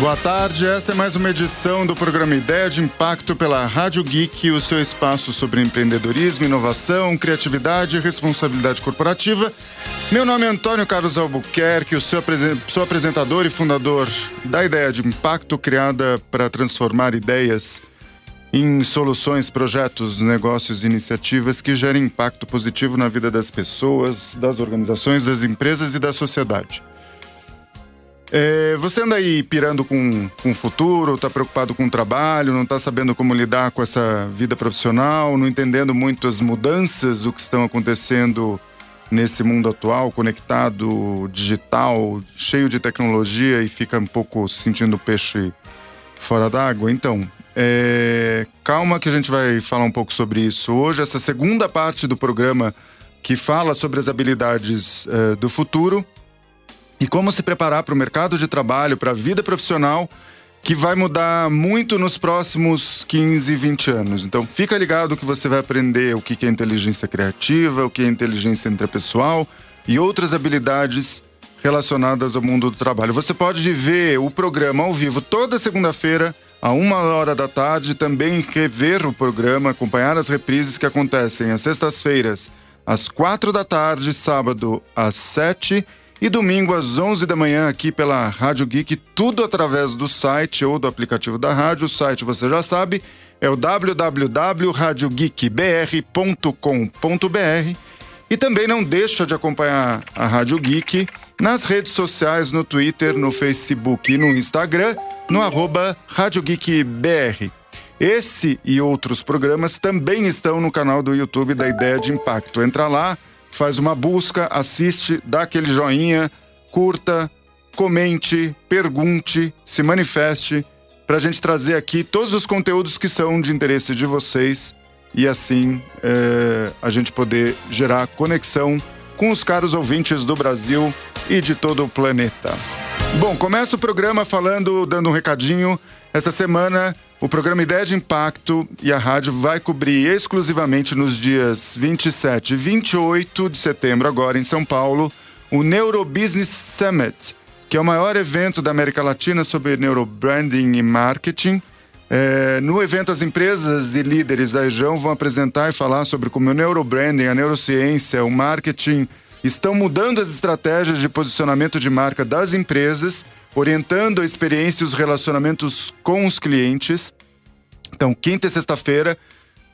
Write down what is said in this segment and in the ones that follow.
Boa tarde, essa é mais uma edição do programa Ideia de Impacto pela Rádio Geek, o seu espaço sobre empreendedorismo, inovação, criatividade e responsabilidade corporativa. Meu nome é Antônio Carlos Albuquerque, o seu sou apresentador e fundador da Ideia de Impacto, criada para transformar ideias em soluções, projetos, negócios e iniciativas que gerem impacto positivo na vida das pessoas, das organizações, das empresas e da sociedade. É, você anda aí pirando com, com o futuro, está preocupado com o trabalho, não está sabendo como lidar com essa vida profissional, não entendendo muito as mudanças do que estão acontecendo nesse mundo atual, conectado, digital, cheio de tecnologia e fica um pouco sentindo peixe fora d'água? Então, é, calma que a gente vai falar um pouco sobre isso hoje. Essa segunda parte do programa que fala sobre as habilidades é, do futuro e como se preparar para o mercado de trabalho, para a vida profissional, que vai mudar muito nos próximos 15, 20 anos. Então, fica ligado que você vai aprender o que é inteligência criativa, o que é inteligência interpessoal e outras habilidades relacionadas ao mundo do trabalho. Você pode ver o programa ao vivo toda segunda-feira, a uma hora da tarde, também rever o programa, acompanhar as reprises que acontecem às sextas-feiras, às quatro da tarde, sábado às sete e domingo às 11 da manhã aqui pela Rádio Geek, tudo através do site ou do aplicativo da rádio. O site você já sabe, é o www.radiogeekbr.com.br. E também não deixa de acompanhar a Rádio Geek nas redes sociais, no Twitter, no Facebook e no Instagram, no arroba Rádio Geek BR. Esse e outros programas também estão no canal do YouTube da Ideia de Impacto. Entra lá, faz uma busca, assiste, dá aquele joinha, curta, comente, pergunte, se manifeste, para a gente trazer aqui todos os conteúdos que são de interesse de vocês e assim é, a gente poder gerar conexão com os caros ouvintes do Brasil e de todo o planeta. Bom, começa o programa falando, dando um recadinho. Essa semana o programa Ideia de Impacto e a rádio vai cobrir exclusivamente nos dias 27 e 28 de setembro, agora em São Paulo, o Neurobusiness Summit, que é o maior evento da América Latina sobre neurobranding e marketing. É, no evento, as empresas e líderes da região vão apresentar e falar sobre como o neurobranding, a neurociência, o marketing estão mudando as estratégias de posicionamento de marca das empresas orientando a experiência e os relacionamentos com os clientes. Então, quinta e sexta-feira,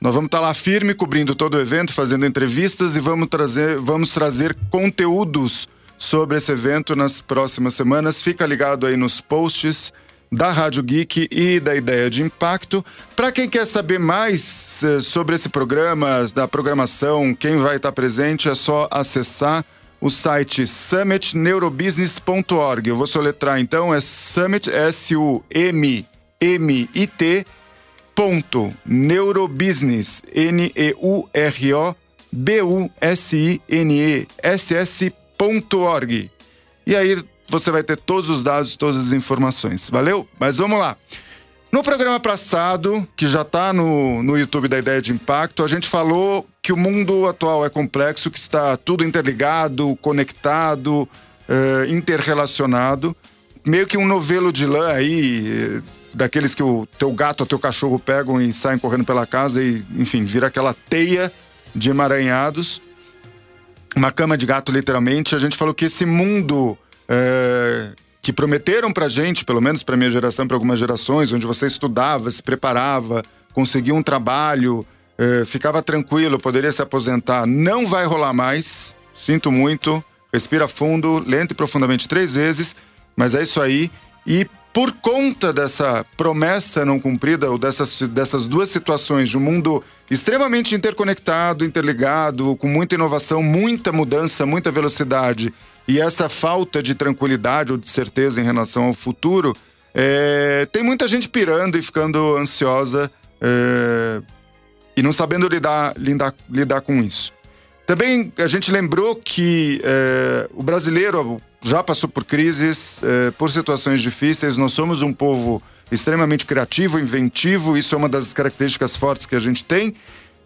nós vamos estar lá firme, cobrindo todo o evento, fazendo entrevistas e vamos trazer, vamos trazer conteúdos sobre esse evento nas próximas semanas. Fica ligado aí nos posts da Rádio Geek e da Ideia de Impacto. Para quem quer saber mais eh, sobre esse programa, da programação, quem vai estar presente, é só acessar o site summitneurobusiness.org. Eu vou soletrar então, é summit, S-U-M-M-I-T, ponto, neurobusiness, N-E-U-R-O-B-U-S-I-N-E-S-S.org. E aí você vai ter todos os dados, todas as informações. Valeu? Mas vamos lá. No programa passado, que já está no, no YouTube da Ideia de Impacto, a gente falou que o mundo atual é complexo, que está tudo interligado, conectado, uh, interrelacionado. Meio que um novelo de lã aí, eh, daqueles que o teu gato ou teu cachorro pegam e saem correndo pela casa e, enfim, vira aquela teia de emaranhados. Uma cama de gato, literalmente. A gente falou que esse mundo uh, que prometeram pra gente, pelo menos pra minha geração, para algumas gerações, onde você estudava, se preparava, conseguia um trabalho, eh, ficava tranquilo, poderia se aposentar, não vai rolar mais. Sinto muito. Respira fundo, lento e profundamente três vezes, mas é isso aí. E por conta dessa promessa não cumprida, ou dessas, dessas duas situações de um mundo extremamente interconectado, interligado, com muita inovação, muita mudança, muita velocidade, e essa falta de tranquilidade ou de certeza em relação ao futuro, é, tem muita gente pirando e ficando ansiosa é, e não sabendo lidar, lidar, lidar com isso. Também a gente lembrou que é, o brasileiro já passou por crises, é, por situações difíceis. Nós somos um povo extremamente criativo, inventivo. Isso é uma das características fortes que a gente tem.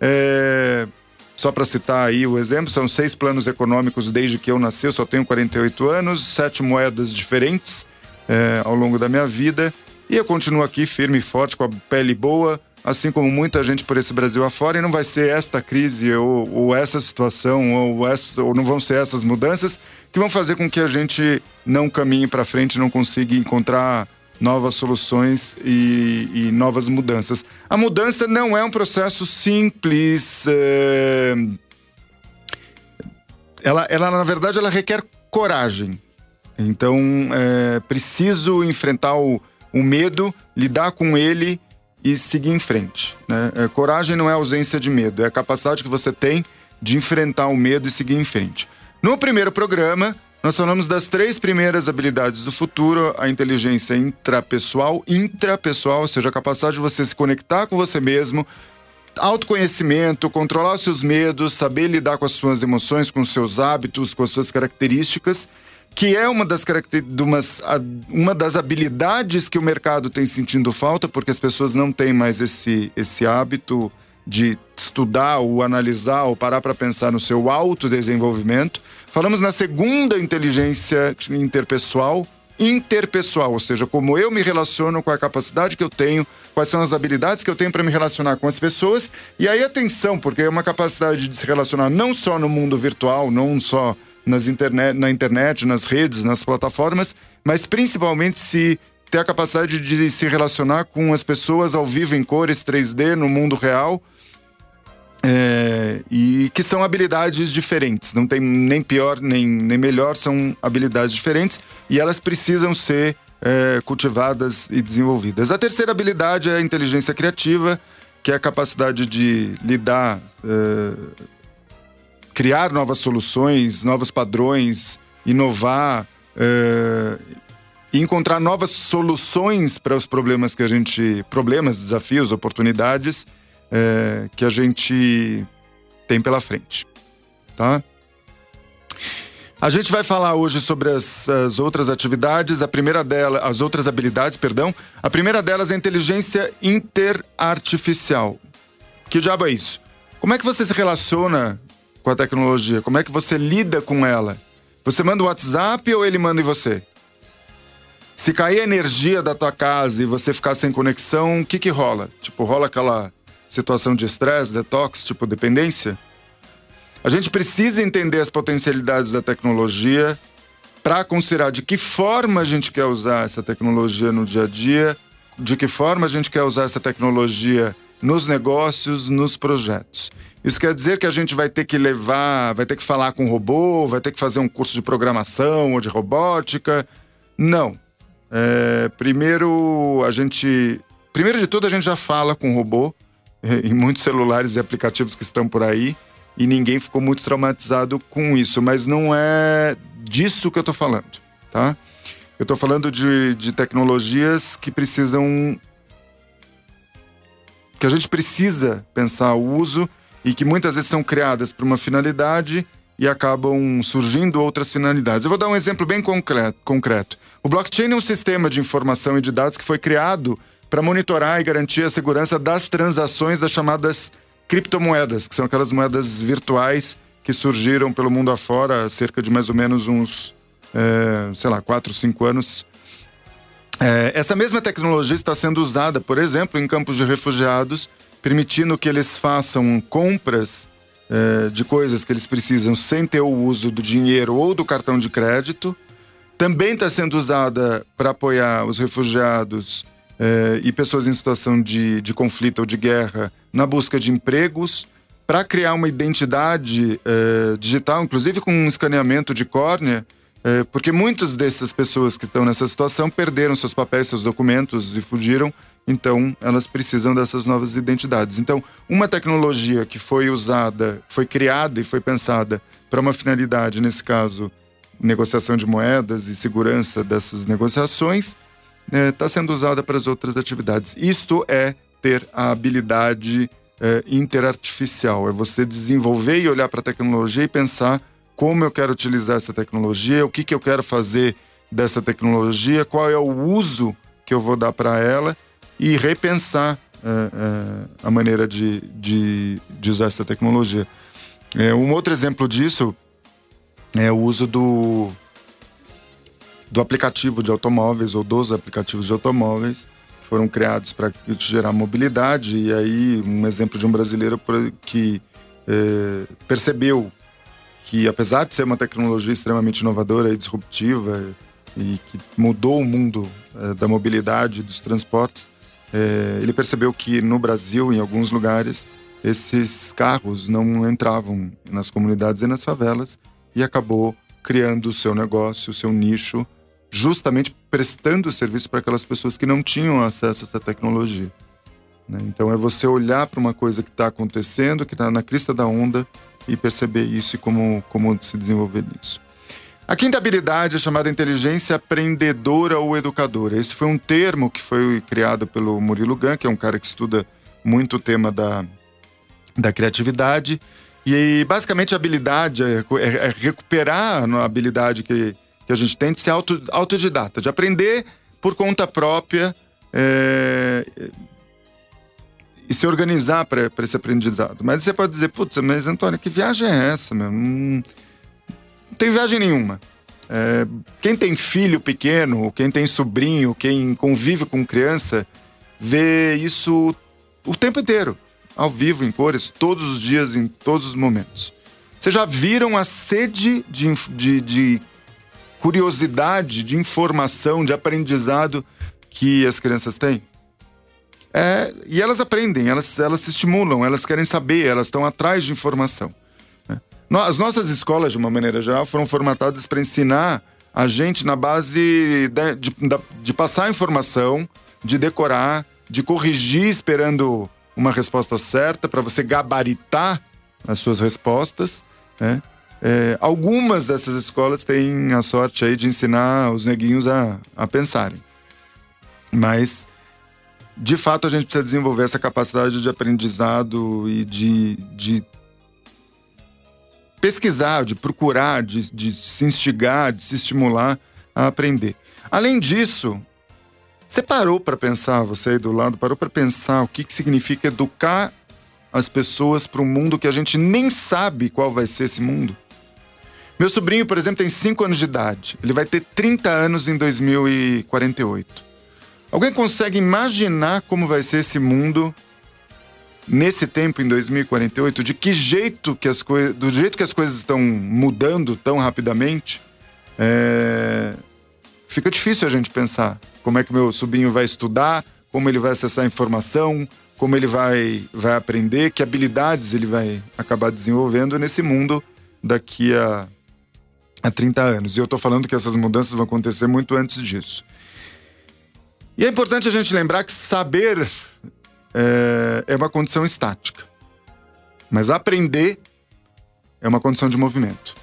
É, só para citar aí o exemplo, são seis planos econômicos desde que eu nasci, eu só tenho 48 anos, sete moedas diferentes. ao longo da minha vida. E eu continuo aqui firme e forte, com a pele boa, assim como muita gente por esse Brasil afora, e não vai ser esta crise ou, ou essa situação ou, essa, ou não vão ser essas mudanças que vão fazer com que a gente não caminhe para frente, não consiga encontrar novas soluções e, e, novas mudanças. A mudança não é um processo simples. É... Ela, ela, na verdade, ela requer coragem. Então, é preciso enfrentar o, o medo, lidar com ele e seguir em frente. Né? É, coragem não é ausência de medo, é a capacidade que você tem de enfrentar o medo e seguir em frente. No primeiro programa, nós falamos das três primeiras habilidades do futuro: a inteligência intrapessoal, intrapessoal, ou seja, a capacidade de você se conectar com você mesmo, autoconhecimento, controlar os seus medos, saber lidar com as suas emoções, com os seus hábitos, com as suas características, que é uma das, uma das habilidades que o mercado tem sentindo falta, porque as pessoas não têm mais esse, esse hábito de estudar ou analisar ou parar para pensar no seu autodesenvolvimento. Falamos na segunda inteligência interpessoal, interpessoal, ou seja, como eu me relaciono com a capacidade que eu tenho, quais são as habilidades que eu tenho para me relacionar com as pessoas. E aí atenção, porque é uma capacidade de se relacionar não só no mundo virtual, não só nas internet, na internet, nas redes, nas plataformas, mas principalmente se ter a capacidade de se relacionar com as pessoas ao vivo em cores 3D no mundo real é, e que são habilidades diferentes, não tem nem pior nem, nem melhor, são habilidades diferentes e elas precisam ser é, cultivadas e desenvolvidas. A terceira habilidade é a inteligência criativa, que é a capacidade de lidar, é, criar novas soluções, novos padrões, inovar é, e encontrar novas soluções para os problemas que a gente, problemas, desafios, oportunidades é, que a gente tem pela frente, tá? A gente vai falar hoje sobre as, as, outras atividades. A primeira delas, as outras habilidades, perdão. A primeira delas é a inteligência interartificial. Que diabo é isso? Como é que você se relaciona com a tecnologia? Como é que você lida com ela? Você manda o um WhatsApp ou ele manda em você? Se cair a energia da tua casa e você ficar sem conexão, o que que rola? Tipo, rola aquela situação de estresse, detox, tipo dependência. A gente precisa entender as potencialidades da tecnologia para considerar de que forma a gente quer usar essa tecnologia no dia a dia, de que forma a gente quer usar essa tecnologia nos negócios, nos projetos. Isso quer dizer que a gente vai ter que levar, vai ter que falar com robô, vai ter que fazer um curso de programação ou de robótica. Não. É, primeiro, a gente. Primeiro de tudo, a gente já fala com robô em muitos celulares e aplicativos que estão por aí e ninguém ficou muito traumatizado com isso, mas não é disso que eu estou falando, tá? Eu estou falando de, de tecnologias que precisam. Que a gente precisa pensar o uso e que muitas vezes são criadas para uma finalidade e acabam surgindo outras finalidades. Eu vou dar um exemplo bem concreto. O blockchain é um sistema de informação e de dados que foi criado para monitorar e garantir a segurança das transações das chamadas criptomoedas, que são aquelas moedas virtuais que surgiram pelo mundo afora há cerca de mais ou menos uns, é, sei lá, 4, 5 anos. É, essa mesma tecnologia está sendo usada, por exemplo, em campos de refugiados, permitindo que eles façam compras é, de coisas que eles precisam sem ter o uso do dinheiro ou do cartão de crédito. Também está sendo usada para apoiar os refugiados eh, e pessoas em situação de, de conflito ou de guerra na busca de empregos, para criar uma identidade eh, digital, inclusive com um escaneamento de córnea, eh, porque muitas dessas pessoas que estão nessa situação perderam seus papéis, seus documentos e fugiram, então elas precisam dessas novas identidades. Então, uma tecnologia que foi usada, foi criada e foi pensada para uma finalidade, nesse caso, negociação de moedas e segurança dessas negociações, está é, tá sendo usada para as outras atividades. Isto é ter a habilidade é, interartificial, é você desenvolver e olhar para a tecnologia e pensar como eu quero utilizar essa tecnologia, o que, que eu quero fazer dessa tecnologia, qual é o uso que eu vou dar para ela e repensar é, é, a maneira de, de, de, usar essa tecnologia. É, um outro exemplo disso é o uso do do aplicativo de automóveis ou dos aplicativos de automóveis que foram criados para gerar mobilidade. E aí, um exemplo de um brasileiro que é, percebeu que, apesar de ser uma tecnologia extremamente inovadora e disruptiva e que mudou o mundo é, da mobilidade dos transportes, é, ele percebeu que no Brasil, em alguns lugares, esses carros não entravam nas comunidades e nas favelas e acabou criando o seu negócio, o seu nicho, justamente prestando serviço para aquelas pessoas que não tinham acesso a essa tecnologia. Né? Então é você olhar para uma coisa que está acontecendo, que está na crista da onda e perceber isso e como, como se desenvolver nisso. A quinta habilidade é chamada inteligência aprendedora ou educadora. Esse foi um termo que foi criado pelo Murilo Gun, que é um cara que estuda muito o tema da, da criatividade. E basicamente a habilidade é, é, é recuperar a habilidade que, que a gente tem de ser auto, autodidata, de aprender por conta própria é, e se organizar para esse aprendizado. Mas você pode dizer, putz, mas Antônio, que viagem é essa, meu? Não, não tem viagem nenhuma. É, quem tem filho pequeno, quem tem sobrinho, quem convive com criança, vê isso o tempo inteiro, ao vivo, em cores, todos os dias, em todos os momentos. Vocês já viram a sede de, de, de curiosidade, de informação, de aprendizado que as crianças têm? É, e elas aprendem, elas, elas se estimulam, elas querem saber, elas estão atrás de informação. Né? As nossas escolas, de uma maneira geral, foram formatadas para ensinar a gente na base de, de, de passar informação, de decorar, de corrigir esperando uma resposta certa, para você gabaritar as suas respostas. Né? É, algumas dessas escolas têm a sorte aí de ensinar os neguinhos a, a pensarem. Mas de fato a gente precisa desenvolver essa capacidade de aprendizado e de, de pesquisar, de procurar, de, de se instigar, de se estimular a aprender. Além disso, você parou para pensar, você aí do lado, parou para pensar o que, que significa educar as pessoas para um mundo que a gente nem sabe qual vai ser esse mundo? Meu sobrinho, por exemplo, tem 5 anos de idade. Ele vai ter 30 anos em 2048. Alguém consegue imaginar como vai ser esse mundo nesse tempo, em 2048? De que jeito que as coisas. Do jeito que as coisas estão mudando tão rapidamente, é... fica difícil a gente pensar como é que meu sobrinho vai estudar, como ele vai acessar informação, como ele vai, vai aprender, que habilidades ele vai acabar desenvolvendo nesse mundo daqui a, a 30 anos. E eu estou falando que essas mudanças vão acontecer muito antes disso. E é importante a gente lembrar que saber é, é uma condição estática, mas aprender é uma condição de movimento.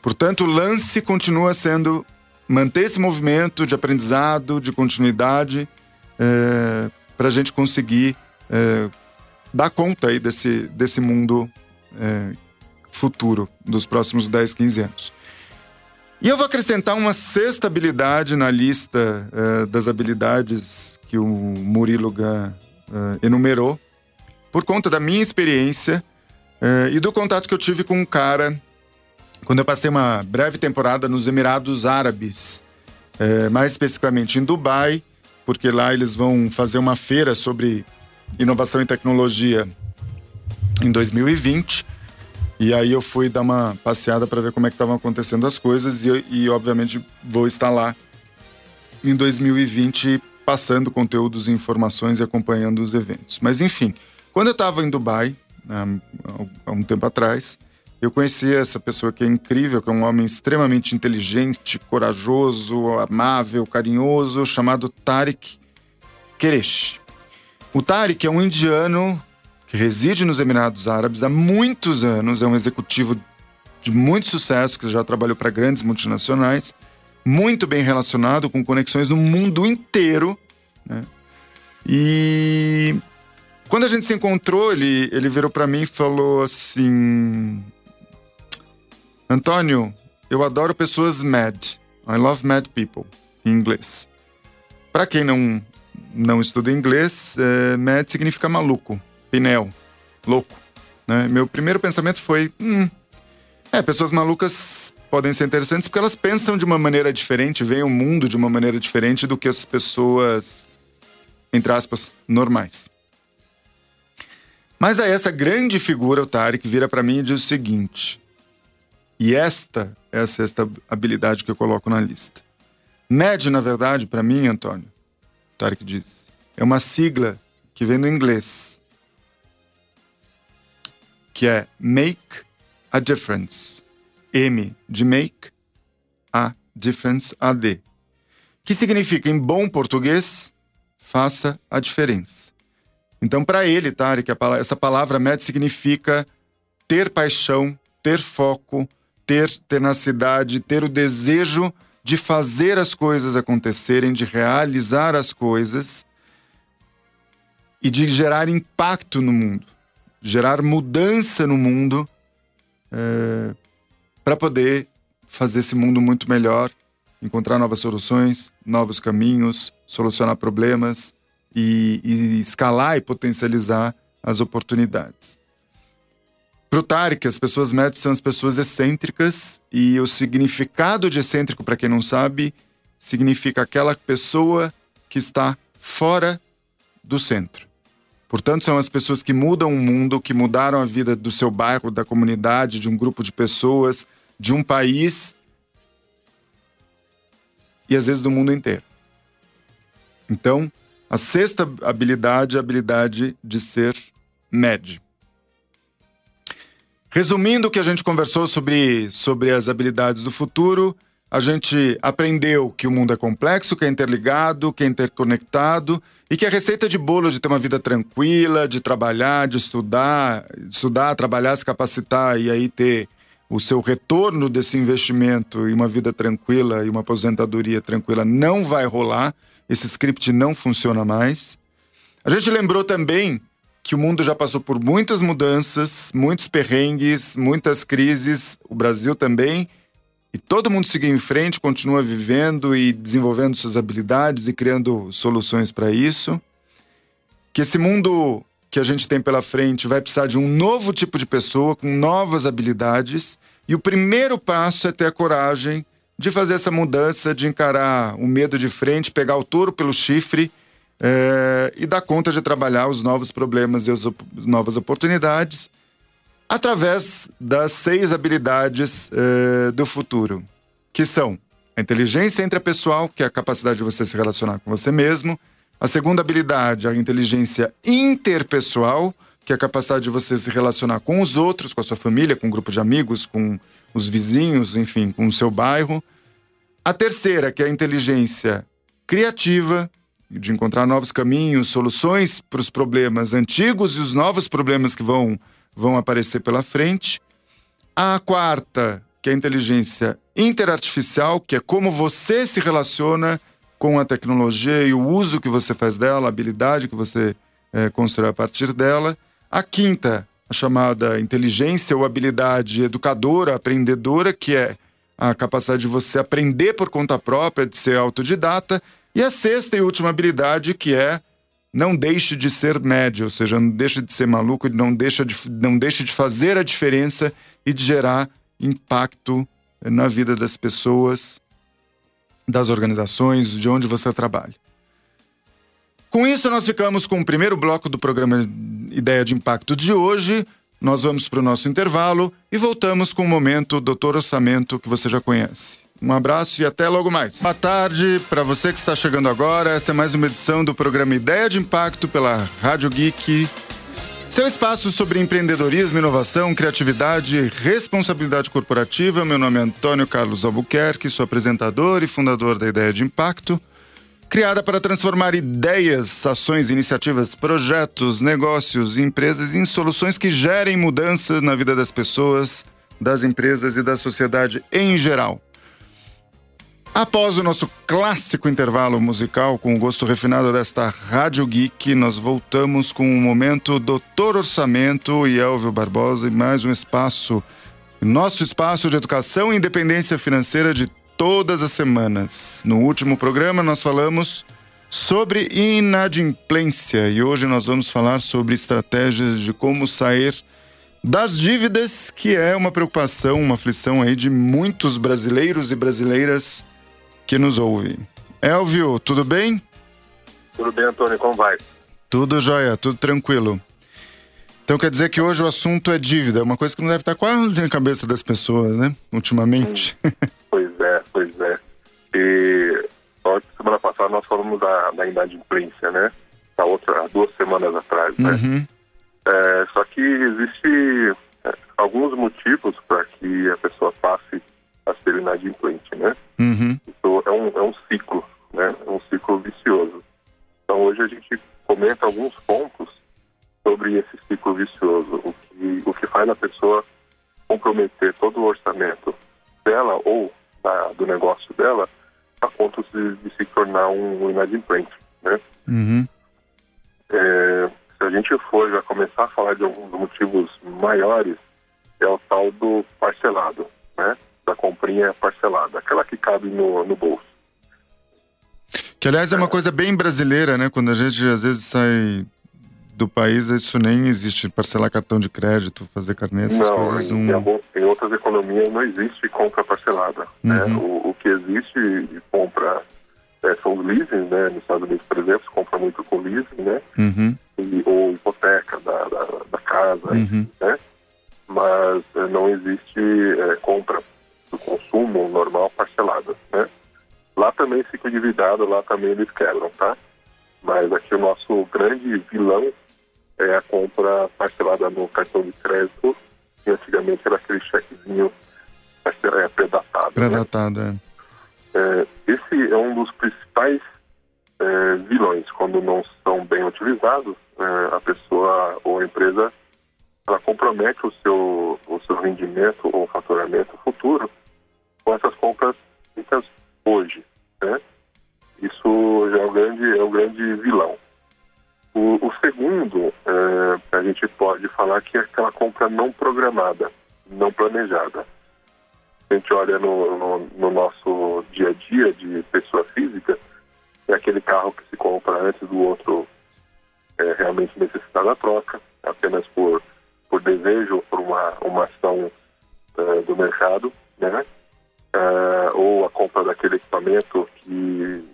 Portanto, o lance continua sendo manter esse movimento de aprendizado, de continuidade, é, para a gente conseguir é, dar conta aí desse, desse mundo é, futuro dos próximos 10, 15 anos. E eu vou acrescentar uma sexta habilidade na lista uh, das habilidades que o Murilo Gun uh, enumerou, por conta da minha experiência uh, e do contato que eu tive com um cara quando eu passei uma breve temporada nos Emirados Árabes, mais especificamente em Dubai, porque lá eles vão fazer uma feira sobre inovação e tecnologia em 2020. E aí eu fui dar uma passeada para ver como é que estavam acontecendo as coisas e, e, obviamente vou estar lá em 2020 passando conteúdos e informações e acompanhando os eventos. Mas enfim, quando eu estava em Dubai, há um tempo atrás, eu conheci essa pessoa que é incrível, que é um homem extremamente inteligente, corajoso, amável, carinhoso, chamado Tariq Keresh. O Tariq é um indiano que reside nos Emirados Árabes há muitos anos, é um executivo de muito sucesso, que já trabalhou para grandes multinacionais, muito bem relacionado, com conexões no mundo inteiro. Né? E quando a gente se encontrou, ele, ele virou para mim e falou assim: Antônio, eu adoro pessoas mad. I love mad people, em inglês. Para quem não, não estuda inglês, é, mad significa maluco. Pinel, louco. Né? Meu primeiro pensamento foi: hum, É, pessoas malucas podem ser interessantes porque elas pensam de uma maneira diferente, veem o mundo de uma maneira diferente do que as pessoas, entre aspas, normais. Mas aí essa grande figura, o Tarek, vira para mim e diz o seguinte: e esta é a sexta habilidade que eu coloco na lista. MED, na verdade, para mim, Antônio, Tarek diz, é uma sigla que vem do inglês, que é Make a Difference. M de Make, A Difference, AD. Que significa, em bom português, faça a diferença. Então, para ele, Tarek, essa palavra MED significa ter paixão, ter foco, ter tenacidade, ter o desejo de fazer as coisas acontecerem, de realizar as coisas e de gerar impacto no mundo, gerar mudança no mundo é, para poder fazer esse mundo muito melhor, encontrar novas soluções, novos caminhos, solucionar problemas e, e escalar e potencializar as oportunidades. Para o Tarek, as pessoas médias são as pessoas excêntricas e o significado de excêntrico, para quem não sabe, significa aquela pessoa que está fora do centro. Portanto, são as pessoas que mudam o mundo, que mudaram a vida do seu bairro, da comunidade, de um grupo de pessoas, de um país e às vezes do mundo inteiro. Então, a sexta habilidade é a habilidade de ser médio. Resumindo o que a gente conversou sobre, sobre as habilidades do futuro, a gente aprendeu que o mundo é complexo, que é interligado, que é interconectado e que a receita de bolo de ter uma vida tranquila, de trabalhar, de estudar, estudar, trabalhar, se capacitar e aí ter o seu retorno desse investimento e uma vida tranquila e uma aposentadoria tranquila não vai rolar. Esse script não funciona mais. A gente lembrou também que o mundo já passou por muitas mudanças, muitos perrengues, muitas crises, o Brasil também, e todo mundo seguiu em frente, continua vivendo e desenvolvendo suas habilidades e criando soluções para isso. Que esse mundo que a gente tem pela frente vai precisar de um novo tipo de pessoa com novas habilidades, e o primeiro passo é ter a coragem de fazer essa mudança, de encarar o medo de frente, pegar o touro pelo chifre é, e dar conta de trabalhar os novos problemas e as op novas oportunidades através das seis habilidades é, do futuro, que são a inteligência intrapessoal, que é a capacidade de você se relacionar com você mesmo, a segunda habilidade, a inteligência interpessoal, que é a capacidade de você se relacionar com os outros, com a sua família, com um grupo de amigos, com os vizinhos, enfim, com o seu bairro. A terceira, que é a inteligência criativa, de encontrar novos caminhos, soluções para os problemas antigos e os novos problemas que vão, vão aparecer pela frente. A quarta, que é a inteligência interartificial, que é como você se relaciona com a tecnologia e o uso que você faz dela, a habilidade que você é, constrói a partir dela. A quinta, a chamada inteligência ou habilidade educadora, aprendedora, que é a capacidade de você aprender por conta própria, de ser autodidata. E a sexta e última habilidade, que é não deixe de ser médio, ou seja, não deixe de ser maluco, não deixe de, não deixe de fazer a diferença e de gerar impacto na vida das pessoas, das organizações, de onde você trabalha. Com isso, nós ficamos com o primeiro bloco do programa Ideia de Impacto de hoje. Nós vamos para o nosso intervalo e voltamos com o momento Doutor Orçamento que você já conhece. Um abraço e até logo mais. Boa tarde para você que está chegando agora. Essa é mais uma edição do programa Ideia de Impacto pela Rádio Geek. Seu espaço sobre empreendedorismo, inovação, criatividade e responsabilidade corporativa. Meu nome é Antônio Carlos Albuquerque, sou apresentador e fundador da Ideia de Impacto criada para transformar ideias, ações, iniciativas, projetos, negócios e empresas em soluções que gerem mudança na vida das pessoas, das empresas e da sociedade em geral. Após o nosso clássico intervalo musical com o gosto refinado desta Rádio Geek, nós voltamos com o momento Doutor Orçamento e Elvio Barbosa e mais um espaço, nosso espaço de educação e independência financeira de todas as semanas. No último programa, nós falamos sobre inadimplência e hoje nós vamos falar sobre estratégias de como sair das dívidas, que é uma preocupação, uma aflição aí de muitos brasileiros e brasileiras que nos ouvem. Elvio, tudo bem? Tudo bem, Antônio, como vai? Tudo jóia, tudo tranquilo. Então quer dizer que hoje o assunto é dívida, uma coisa que não deve estar quase na cabeça das pessoas, né? Ultimamente. pois é, pois é. E semana passada nós falamos da, da inadimplência, né? A outra, duas semanas atrás, né? Uhum. É, só que existe é, alguns motivos para que a pessoa passe a ser inadimplente, né? Uhum. Então, é um, é um ciclo, né? É um ciclo vicioso. Então hoje a gente comenta alguns pontos sobre esse ciclo vicioso, o que, o que faz a pessoa comprometer todo o orçamento dela ou da, do negócio dela a ponto de, de se tornar um inadimplente, né? Uhum. É, se a gente for já começar a falar de alguns motivos maiores, é o tal do parcelado, né? Da comprinha parcelada, aquela que cabe no, no bolso. Que aliás é uma coisa bem brasileira, né? Quando a gente às vezes sai do país, isso nem existe. Parcelar cartão de crédito, fazer carnê, essas não, coisas. Em, não... em outras economias não existe compra parcelada. Né? Uhum. O, o, que existe de compra é, são os leasing, né? Nos Estados Unidos, por exemplo, se compra muito com leasing, né? Uhum. E, ou hipoteca da, da, da casa, Uhum. né? Mas é, não existe é, compra do consumo normal parcelada, né? Lá também fica endividado, lá também eles quebram, tá? Mas aqui o nosso grande vilão é a compra parcelada no cartão de crédito, que antigamente era aquele chequezinho é, predatado. Né? Predatado, é. É, esse é um dos principais é, vilões. Quando não são bem utilizados, é, a pessoa ou a empresa ela compromete o seu, o seu rendimento ou faturamento futuro com essas compras feitas hoje. Né? Isso já é o grande, é o grande vilão. O, o segundo, é, a gente pode falar que é aquela compra não programada, não planejada. A gente olha no, no, no nosso dia a dia de pessoa física, é aquele carro que se compra antes do outro é, realmente necessitar da troca, apenas por, por desejo por uma, uma ação é, do mercado, né? É, ou a compra daquele equipamento que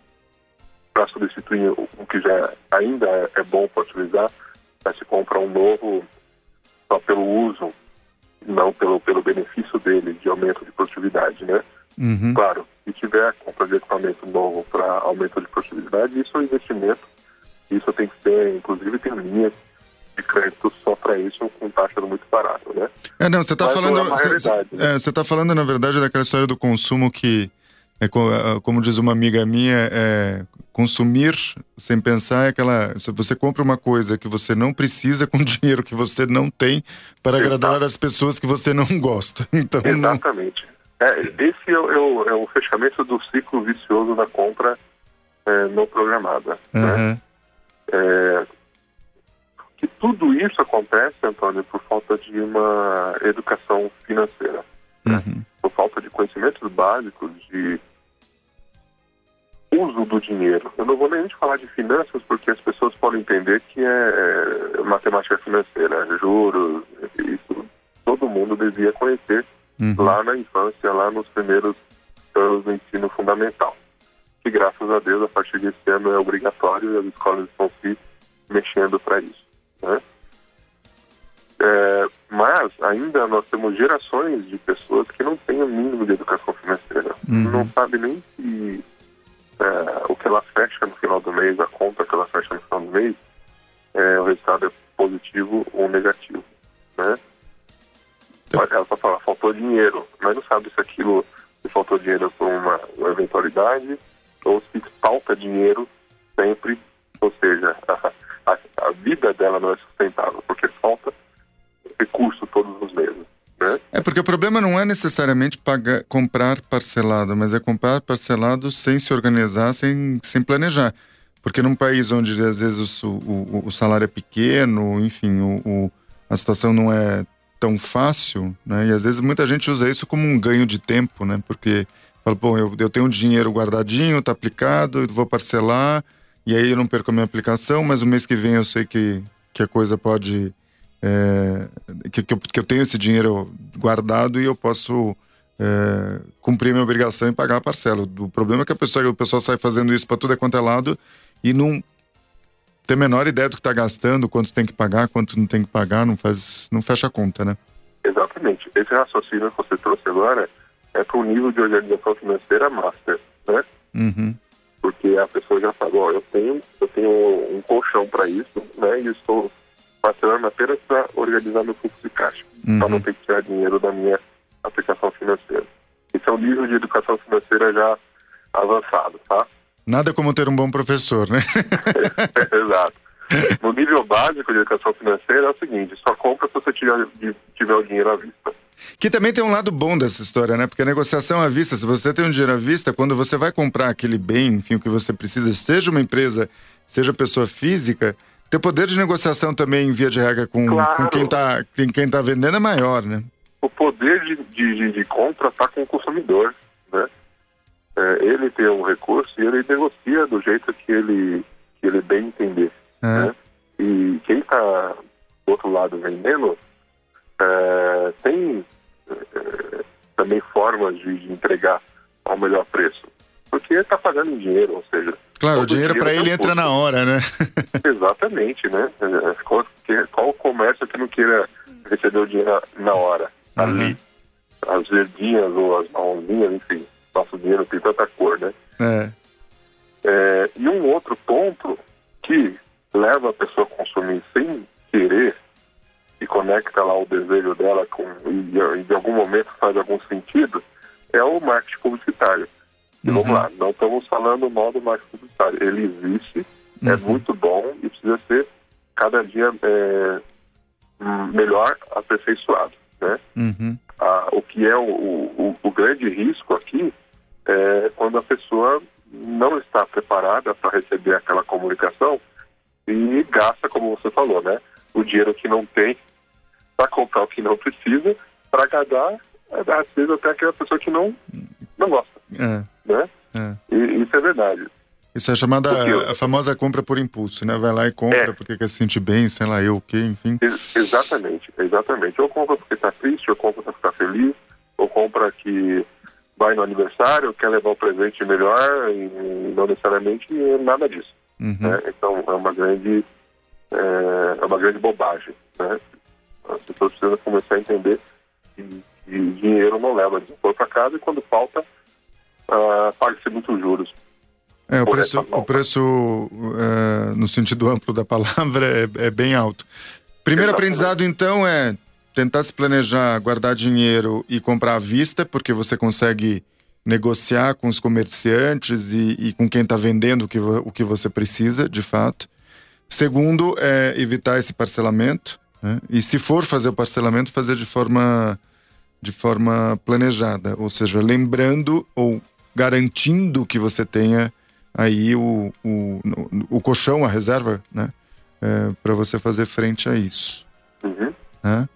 para substituir o que já ainda é bom para utilizar, mas se compra um novo só pelo uso, não pelo, pelo benefício dele de aumento de produtividade, né? Uhum. Claro, se tiver a compra de equipamento novo para aumento de produtividade, isso é um investimento. Isso tem que ser, inclusive tem linhas de crédito só para isso com taxa muito barato, né? É, não, você está falando. não é né? é, você tá falando, na verdade, daquela história do consumo que, é, é, como diz uma amiga minha, é, consumir sem pensar é aquela. Se você compra uma coisa que você não precisa com dinheiro que você não tem para agradar Exato. as pessoas que você não gosta. Então, não. Exatamente. É, esse é, o- é o, é fechamento do ciclo vicioso da compra é, não programada. Né? Que tudo isso acontece, Antônio, por falta de uma educação financeira, Uhum. por falta de conhecimentos básicos de uso do dinheiro. Eu não vou nem falar de finanças, porque as pessoas podem entender que é, é matemática financeira, juros, isso todo mundo devia conhecer Uhum. lá na infância, lá nos primeiros anos do ensino fundamental. Que graças a Deus, a partir desse ano é obrigatório e as escolas estão se mexendo para isso. Né? É, mas ainda nós temos gerações de pessoas que não têm o mínimo de educação financeira. Uhum. Não sabe nem se é, o que ela fecha no final do mês, a conta que ela fecha no final do mês, é, o resultado é positivo ou negativo. Né? Mas Ela só fala, faltou dinheiro, mas não sabe se aquilo se faltou dinheiro por uma, uma eventualidade ou se falta dinheiro sempre, ou seja, a, a, a vida dela não é sustentável, porque falta recurso todos os meses. Né? É porque o problema não é necessariamente pagar, comprar parcelado, mas é comprar parcelado sem se organizar, sem, sem planejar. Porque num país onde às vezes o, o, o salário é pequeno, enfim, o, a situação não é tão fácil, né? E às vezes muita gente usa isso como um ganho de tempo, né? Porque fala, bom, eu, eu tenho um dinheiro guardadinho, tá aplicado, eu vou parcelar, e aí eu não perco a minha aplicação, mas o mês que vem eu sei que, que a coisa pode é, que, que, eu, que eu tenho esse dinheiro guardado e eu posso é, cumprir minha obrigação e pagar a parcela. O problema é que a pessoa, o pessoal sai fazendo isso para tudo é quanto é lado e não tem a menor ideia do que está gastando, quanto tem que pagar, quanto não tem que pagar, não faz, não fecha a conta, né? Exatamente. Esse raciocínio que você trouxe agora é para o nível de organização financeira master, né? Uhum. Porque a pessoa já falou, eu tenho, eu tenho um colchão para isso, né? E estou parcelando apenas para organizar meu fluxo de caixa, uhum. para não ter que tirar dinheiro da minha aplicação financeira. Esse é um nível de educação financeira já avançado, tá? Nada como ter um bom professor, né? Exato. No nível básico de educação financeira é o seguinte, só compra se você tiver, tiver o dinheiro à vista. Que também tem um lado bom dessa história, né? Porque a negociação à vista, se você tem um dinheiro à vista, quando você vai comprar aquele bem, enfim, o que você precisa, seja uma empresa, seja pessoa física, teu poder de negociação também, via de regra, com, claro. com quem está quem tá vendendo é maior, né? O poder de, de, de compra está com o consumidor, né? É, ele tem um recurso e ele negocia do jeito que ele, que ele bem entender. É. Né? E quem está do outro lado vendendo é, tem é, também formas de, de, entregar ao melhor preço. Porque está pagando em dinheiro, ou seja. Claro, o dinheiro, para ele entra na hora, né? Exatamente, né? É, qual, qual comércio que não queira receber o dinheiro na hora, uhum. ali? As verdinhas ou as marronzinhas, enfim. Nosso dinheiro tem tanta cor, né? É. É, e um outro ponto que leva a pessoa a consumir sem querer e conecta lá o desejo dela com e, de algum momento faz algum sentido é o marketing publicitário. E uhum. vamos lá, não estamos falando mal do marketing publicitário. Ele existe, é uhum. é muito bom e precisa ser cada dia é, melhor aperfeiçoado. Né? Uhum. Ah, o que é o, o, o, grande risco aqui é quando a pessoa não está preparada para receber aquela comunicação e gasta, como você falou, né? O dinheiro que não tem para comprar o que não precisa, para agradar, às vezes, até aquela pessoa que não, não gosta. É. Né? É. E, isso é verdade. Isso é chamada a, a, famosa compra por impulso, né? Vai lá e compra é. porque quer se sentir bem, sei lá, eu o quê, enfim. Ex exatamente, exatamente. Ou compra porque está triste, ou compra porque está feliz, ou compra que vai no aniversário, quer levar um presente melhor, e não necessariamente nada disso. Uhum. Né? Então é uma grande é, é, uma grande bobagem. Né? As pessoas precisam começar a entender que, que dinheiro não leva desaforo para casa e quando falta uh, paga-se muitos juros. É, o preço, o preço é, no sentido amplo da palavra, é, é bem alto. Primeiro Exatamente. aprendizado, então, é tentar se planejar, guardar dinheiro e comprar à vista, porque você consegue negociar com os comerciantes e, e com quem está vendendo o que, o que você precisa, de fato. Segundo, é evitar esse parcelamento. Né? E se for fazer o parcelamento, fazer de forma, de forma planejada. Ou seja, lembrando ou garantindo que você tenha aí o, o, o colchão, a reserva, né? É, para você fazer frente a isso. Uhum. Né?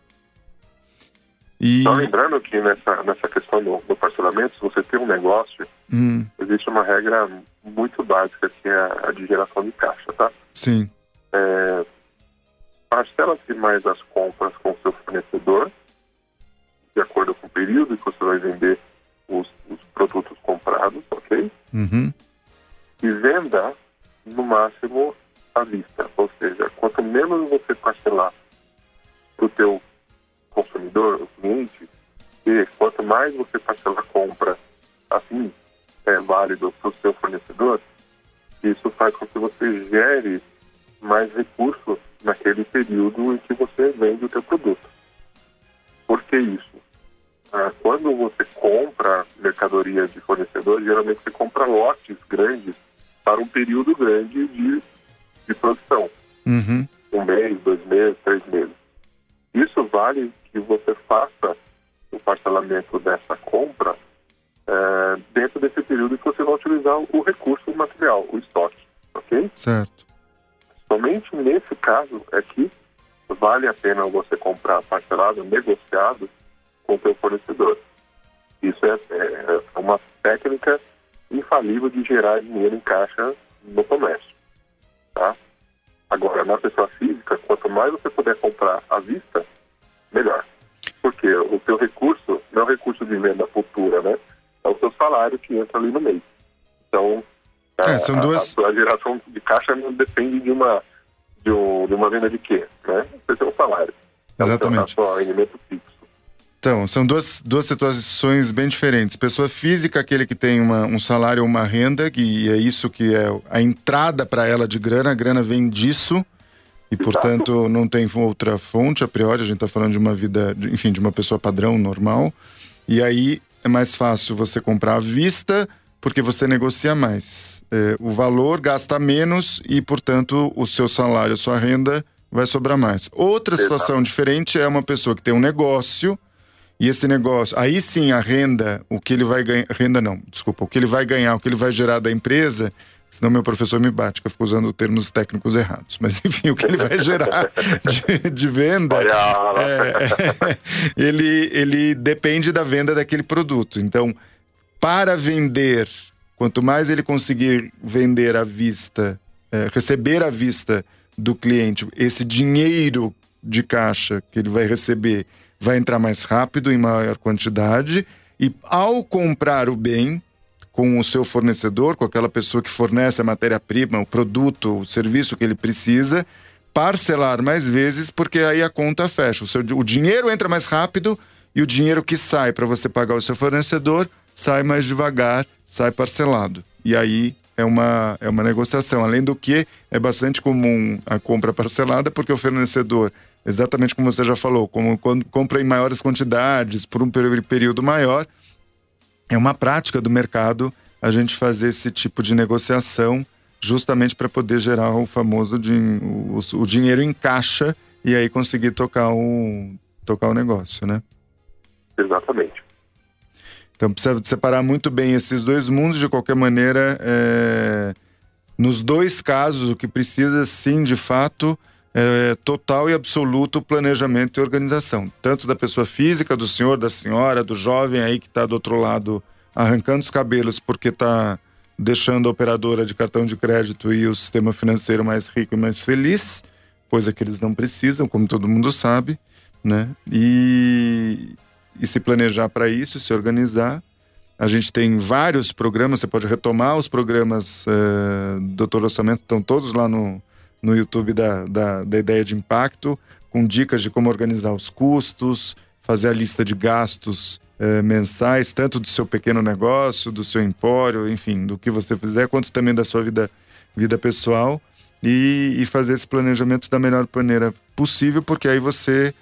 E... Só lembrando que nessa, nessa questão do, do parcelamento, se você tem um negócio, hum. existe uma regra muito básica que é a de geração de caixa, tá? Sim. É, Parcela-se mais as compras com o seu fornecedor, de acordo com o período que você vai vender os, os produtos comprados, ok? Uhum. E venda no máximo à vista, ou seja, quanto menos você parcelar para o teu consumidor, o cliente, e quanto mais você parcelar a compra assim, é válido para o seu fornecedor, isso faz com que você gere mais recursos naquele período em que você vende o teu produto. Por que isso? Ah, quando você compra mercadoria de fornecedor, geralmente você compra lotes grandes para um período grande de, de produção. Uhum. Um mês, dois meses, três meses. Isso vale que você faça o parcelamento dessa compra é, dentro desse período que você vai utilizar o recurso material, o estoque, ok? Certo. Somente nesse caso é que vale a pena você comprar parcelado, negociado com o seu fornecedor. Isso é, é, é uma técnica infalível de gerar dinheiro em caixa no comércio. Tá? Agora, na pessoa física, quanto mais você puder comprar à vista, melhor. Porque o seu recurso não é o recurso de venda futura, né? É o seu salário que entra ali no mês. Então, é, são a, duas... a sua geração de caixa não depende de uma, de, um, de uma venda de quê? Né? Você tem um salário. Exatamente. É o seu rendimento fixo. Então, são duas, duas situações bem diferentes. Pessoa física, aquele que tem uma, um salário ou uma renda, que é isso que é a entrada para ela de grana, a grana vem disso, e portanto não tem outra fonte a priori, a gente está falando de uma vida, enfim, de uma pessoa padrão, normal. E aí é mais fácil você comprar à vista, porque você negocia mais. É, o valor gasta menos e, portanto, o seu salário, a sua renda vai sobrar mais. Outra situação diferente é uma pessoa que tem um negócio e esse negócio, aí sim a renda, o que ele vai ganhar, renda não, desculpa, o que ele vai ganhar, o que ele vai gerar da empresa, senão meu professor me bate, que eu fico usando termos técnicos errados. Mas enfim, o que ele vai gerar de, de venda, é, ele, ele depende da venda daquele produto. Então, para vender, quanto mais ele conseguir vender à vista, é, receber à vista do cliente esse dinheiro de caixa que ele vai receber vai entrar mais rápido, em maior quantidade, e ao comprar o bem com o seu fornecedor, com aquela pessoa que fornece a matéria-prima, o produto, o serviço que ele precisa, parcelar mais vezes, porque aí a conta fecha. O, seu, o dinheiro entra mais rápido e o dinheiro que sai para você pagar o seu fornecedor sai mais devagar, sai parcelado. E aí é uma, é uma negociação. Além do que, é bastante comum a compra parcelada, porque o fornecedor exatamente como você já falou, como quando compra em maiores quantidades, por um período maior, é uma prática do mercado a gente fazer esse tipo de negociação justamente para poder gerar o famoso o, o, dinheiro em caixa e aí conseguir tocar o, tocar o negócio, né? Exatamente. Então precisa separar muito bem esses dois mundos. De qualquer maneira, é... nos dois casos, o que precisa sim, de fato, é, total e absoluto planejamento e organização, tanto da pessoa física, do senhor, da senhora, do jovem aí que está do outro lado arrancando os cabelos porque está deixando a operadora de cartão de crédito e o sistema financeiro mais rico e mais feliz, coisa que eles não precisam, como todo mundo sabe, né? E, e se planejar para isso, se organizar. A gente tem vários programas, você pode retomar os programas é, do Doutor Orçamento, estão todos lá no, no YouTube da, da, da ideia de impacto, com dicas de como organizar os custos, fazer a lista de gastos eh, mensais, tanto do seu pequeno negócio, do seu empório, enfim, do que você fizer, quanto também da sua vida, vida pessoal, e, e fazer esse planejamento da melhor maneira possível, porque aí você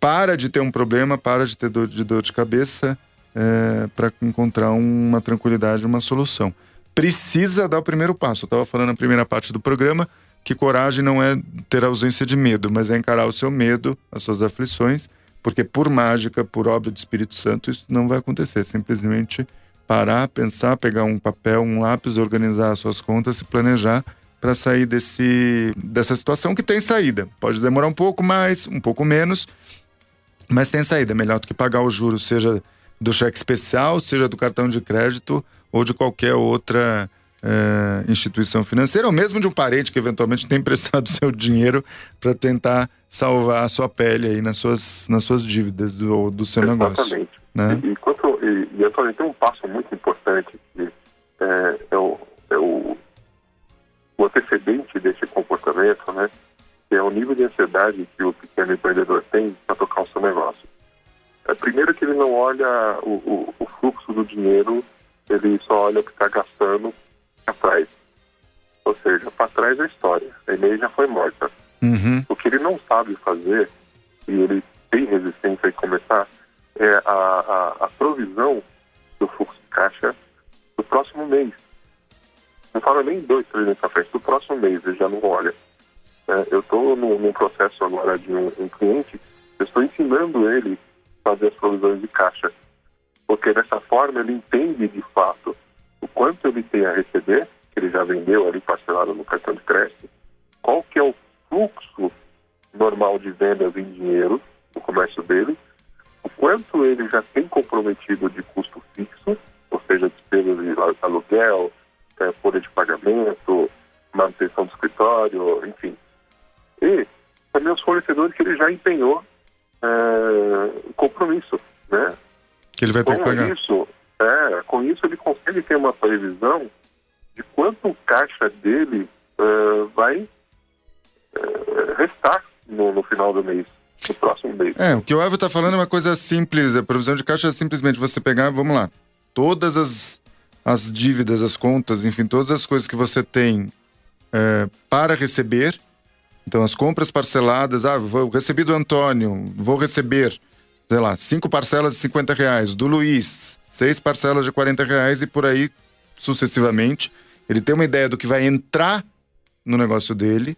para de ter um problema, para de ter dor de, dor de cabeça, é, para encontrar uma tranquilidade, uma solução. Precisa dar o primeiro passo. Eu estava falando na primeira parte do programa que coragem não é ter ausência de medo, mas é encarar o seu medo, as suas aflições, porque por mágica, por obra do Espírito Santo, isso não vai acontecer. Simplesmente parar, pensar, pegar um papel, um lápis, organizar as suas contas, se planejar para sair desse, dessa situação que tem saída. Pode demorar um pouco mais, um pouco menos, mas tem saída. É melhor do que pagar o juros, seja do cheque especial, seja do cartão de crédito ou de qualquer outra é, instituição financeira, ou mesmo de um parente que eventualmente tem emprestado seu dinheiro para tentar salvar a sua pele aí nas suas, nas suas dívidas ou do, do seu Exatamente. negócio. Né? E, e, e Antônio, tem um passo muito importante que é, é, o, é o, o antecedente desse comportamento, né? Que é o nível de ansiedade que o pequeno empreendedor tem para tocar o seu negócio. É, primeiro que ele não olha o, o, o fluxo do dinheiro, ele só olha o que está gastando atrás. Ou seja, para trás é história. A já foi morta. Uhum. O que ele não sabe fazer, e ele tem resistência em começar, é a, a, a provisão do fluxo de caixa do próximo mês. Não fala nem dois, três meses para frente, do próximo mês, ele já não olha. É, eu estou num, processo agora de um, um cliente, eu estou ensinando ele a fazer as provisões de caixa. Porque dessa forma ele entende de fato quanto ele tem a receber, que ele já vendeu ali parcelado no cartão de crédito, qual que é o fluxo normal de vendas em dinheiro no comércio dele, o quanto ele já tem comprometido de custo fixo, ou seja, despesas de aluguel, é, folha de pagamento, manutenção do escritório, enfim, e também os fornecedores que ele já empenhou é, compromisso, né? Que ele vai ter com que pagar. Isso, é, com isso ele consegue ter uma previsão de quanto o caixa dele uh, vai uh, restar no, no, final do mês, no próximo mês. É, o que o Elvio está falando é uma coisa simples. A provisão de caixa é simplesmente você pegar, vamos lá, todas as, as dívidas, as contas, enfim, todas as coisas que você tem é, para receber. Então, as compras parceladas, ah, vou, recebi do Antônio, vou receber, sei lá, cinco parcelas de 50 reais, do Luiz, seis parcelas de 40 reais e por aí sucessivamente. Ele tem uma ideia do que vai entrar no negócio dele.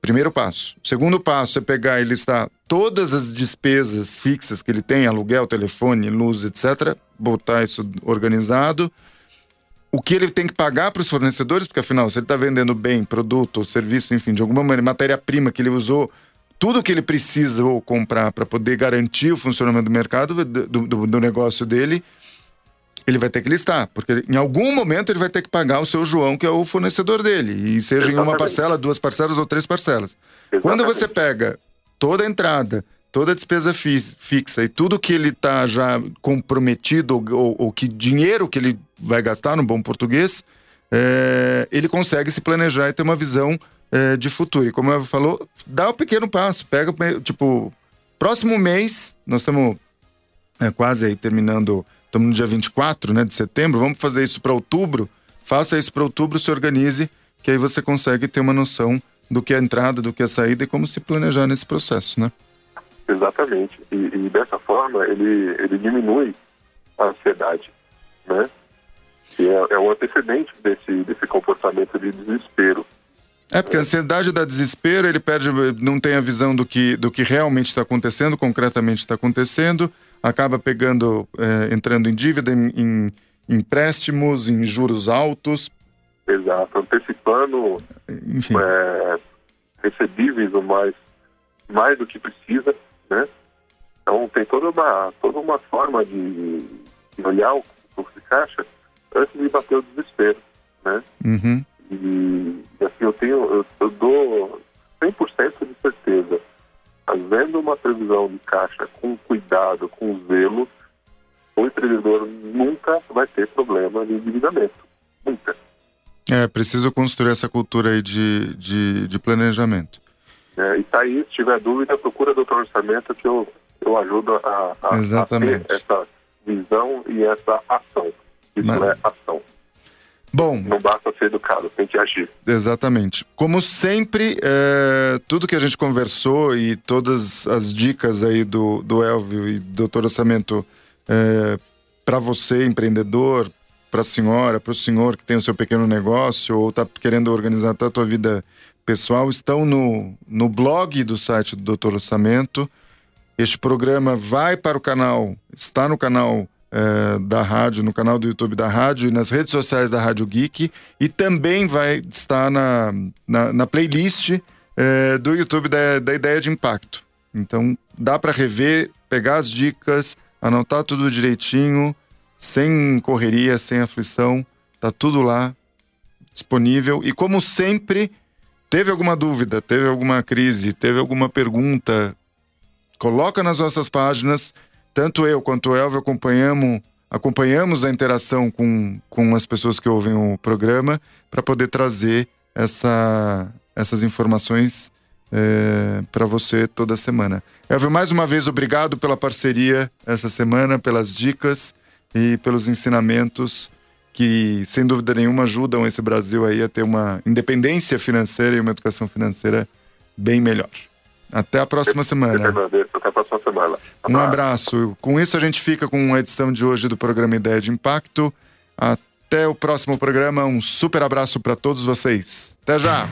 Primeiro passo. Segundo passo é pegar e listar todas as despesas fixas que ele tem, aluguel, telefone, luz, etc. Botar isso organizado o que ele tem que pagar para os fornecedores, porque afinal, se ele está vendendo bem, produto ou serviço, enfim, de alguma maneira, matéria-prima que ele usou, tudo que ele precisa ou comprar para poder garantir o funcionamento do mercado, do, do, do, negócio dele, ele vai ter que listar, porque em algum momento ele vai ter que pagar o seu João, que é o fornecedor dele, e seja Exatamente. em uma parcela, duas parcelas ou três parcelas. Exatamente. Quando você pega toda a entrada, toda a despesa fi fixa e tudo que ele está já comprometido ou, ou, ou, que dinheiro que ele vai gastar no bom português, é, ele consegue se planejar e ter uma visão é, de futuro. E como eu falou, dá o um pequeno passo, pega tipo próximo mês nós estamos é, quase aí terminando, estamos no dia 24, né, de setembro, vamos fazer isso para outubro. Faça isso para outubro, se organize, que aí você consegue ter uma noção do que é a entrada, do que é a saída e como se planejar nesse processo, né? Exatamente. E, e, dessa forma ele, ele diminui a ansiedade, né? Que é, é um antecedente desse, desse comportamento de desespero. É, porque a ansiedade dá desespero, ele perde, não tem a visão do que, do que realmente está acontecendo, concretamente está acontecendo, acaba pegando, é, entrando em dívida, em, em, empréstimos, em juros altos. Exato, antecipando é, recebíveis mais, mais do que precisa né? Então tem toda uma, toda uma forma de, de olhar o fluxo de caixa antes de bater o desespero, né? Uhum. E, assim, eu tenho, eu, eu dou 100% de certeza, fazendo uma previsão de caixa com cuidado, com zelo, o empreendedor nunca vai ter problema de endividamento. Nunca. É, preciso construir essa cultura aí de, de, de planejamento. É, e tá aí, se tiver dúvida, procura doutor orçamento que eu, eu ajudo a, a, a ter essa visão e essa ação. Isso Mas... é ação. Bom. Não basta ser educado, tem que agir. Exatamente. Como sempre, é, tudo que a gente conversou e todas as dicas aí do, do Elvio e do doutor Orçamento é, para você, empreendedor, para a senhora, para o senhor que tem o seu pequeno negócio ou está querendo organizar a sua vida pessoal estão no, no blog do site do Doutor Orçamento. Este programa vai para o canal, está no canal é, da rádio, no canal do YouTube da rádio e nas redes sociais da Rádio Geek e também vai estar na, na, na playlist é, do YouTube da, da Ideia de Impacto. Então dá para rever, pegar as dicas, anotar tudo direitinho, sem correria, sem aflição, tá tudo lá disponível e como sempre Teve alguma dúvida, teve alguma crise, teve alguma pergunta? Coloca nas nossas páginas. Tanto eu quanto o Elvio acompanhamos, acompanhamos a interação com, com as pessoas que ouvem o programa para poder trazer essa, essas informações é, para você toda semana. Elvio, mais uma vez, obrigado pela parceria essa semana, pelas dicas e pelos ensinamentos que, sem dúvida nenhuma, ajudam esse Brasil aí a ter uma independência financeira e uma educação financeira bem melhor. Até a próxima semana. Até a próxima semana. Um abraço. Com isso, a gente fica com a edição de hoje do programa Ideia de Impacto. Até o próximo programa. Um super abraço para todos vocês. Até já!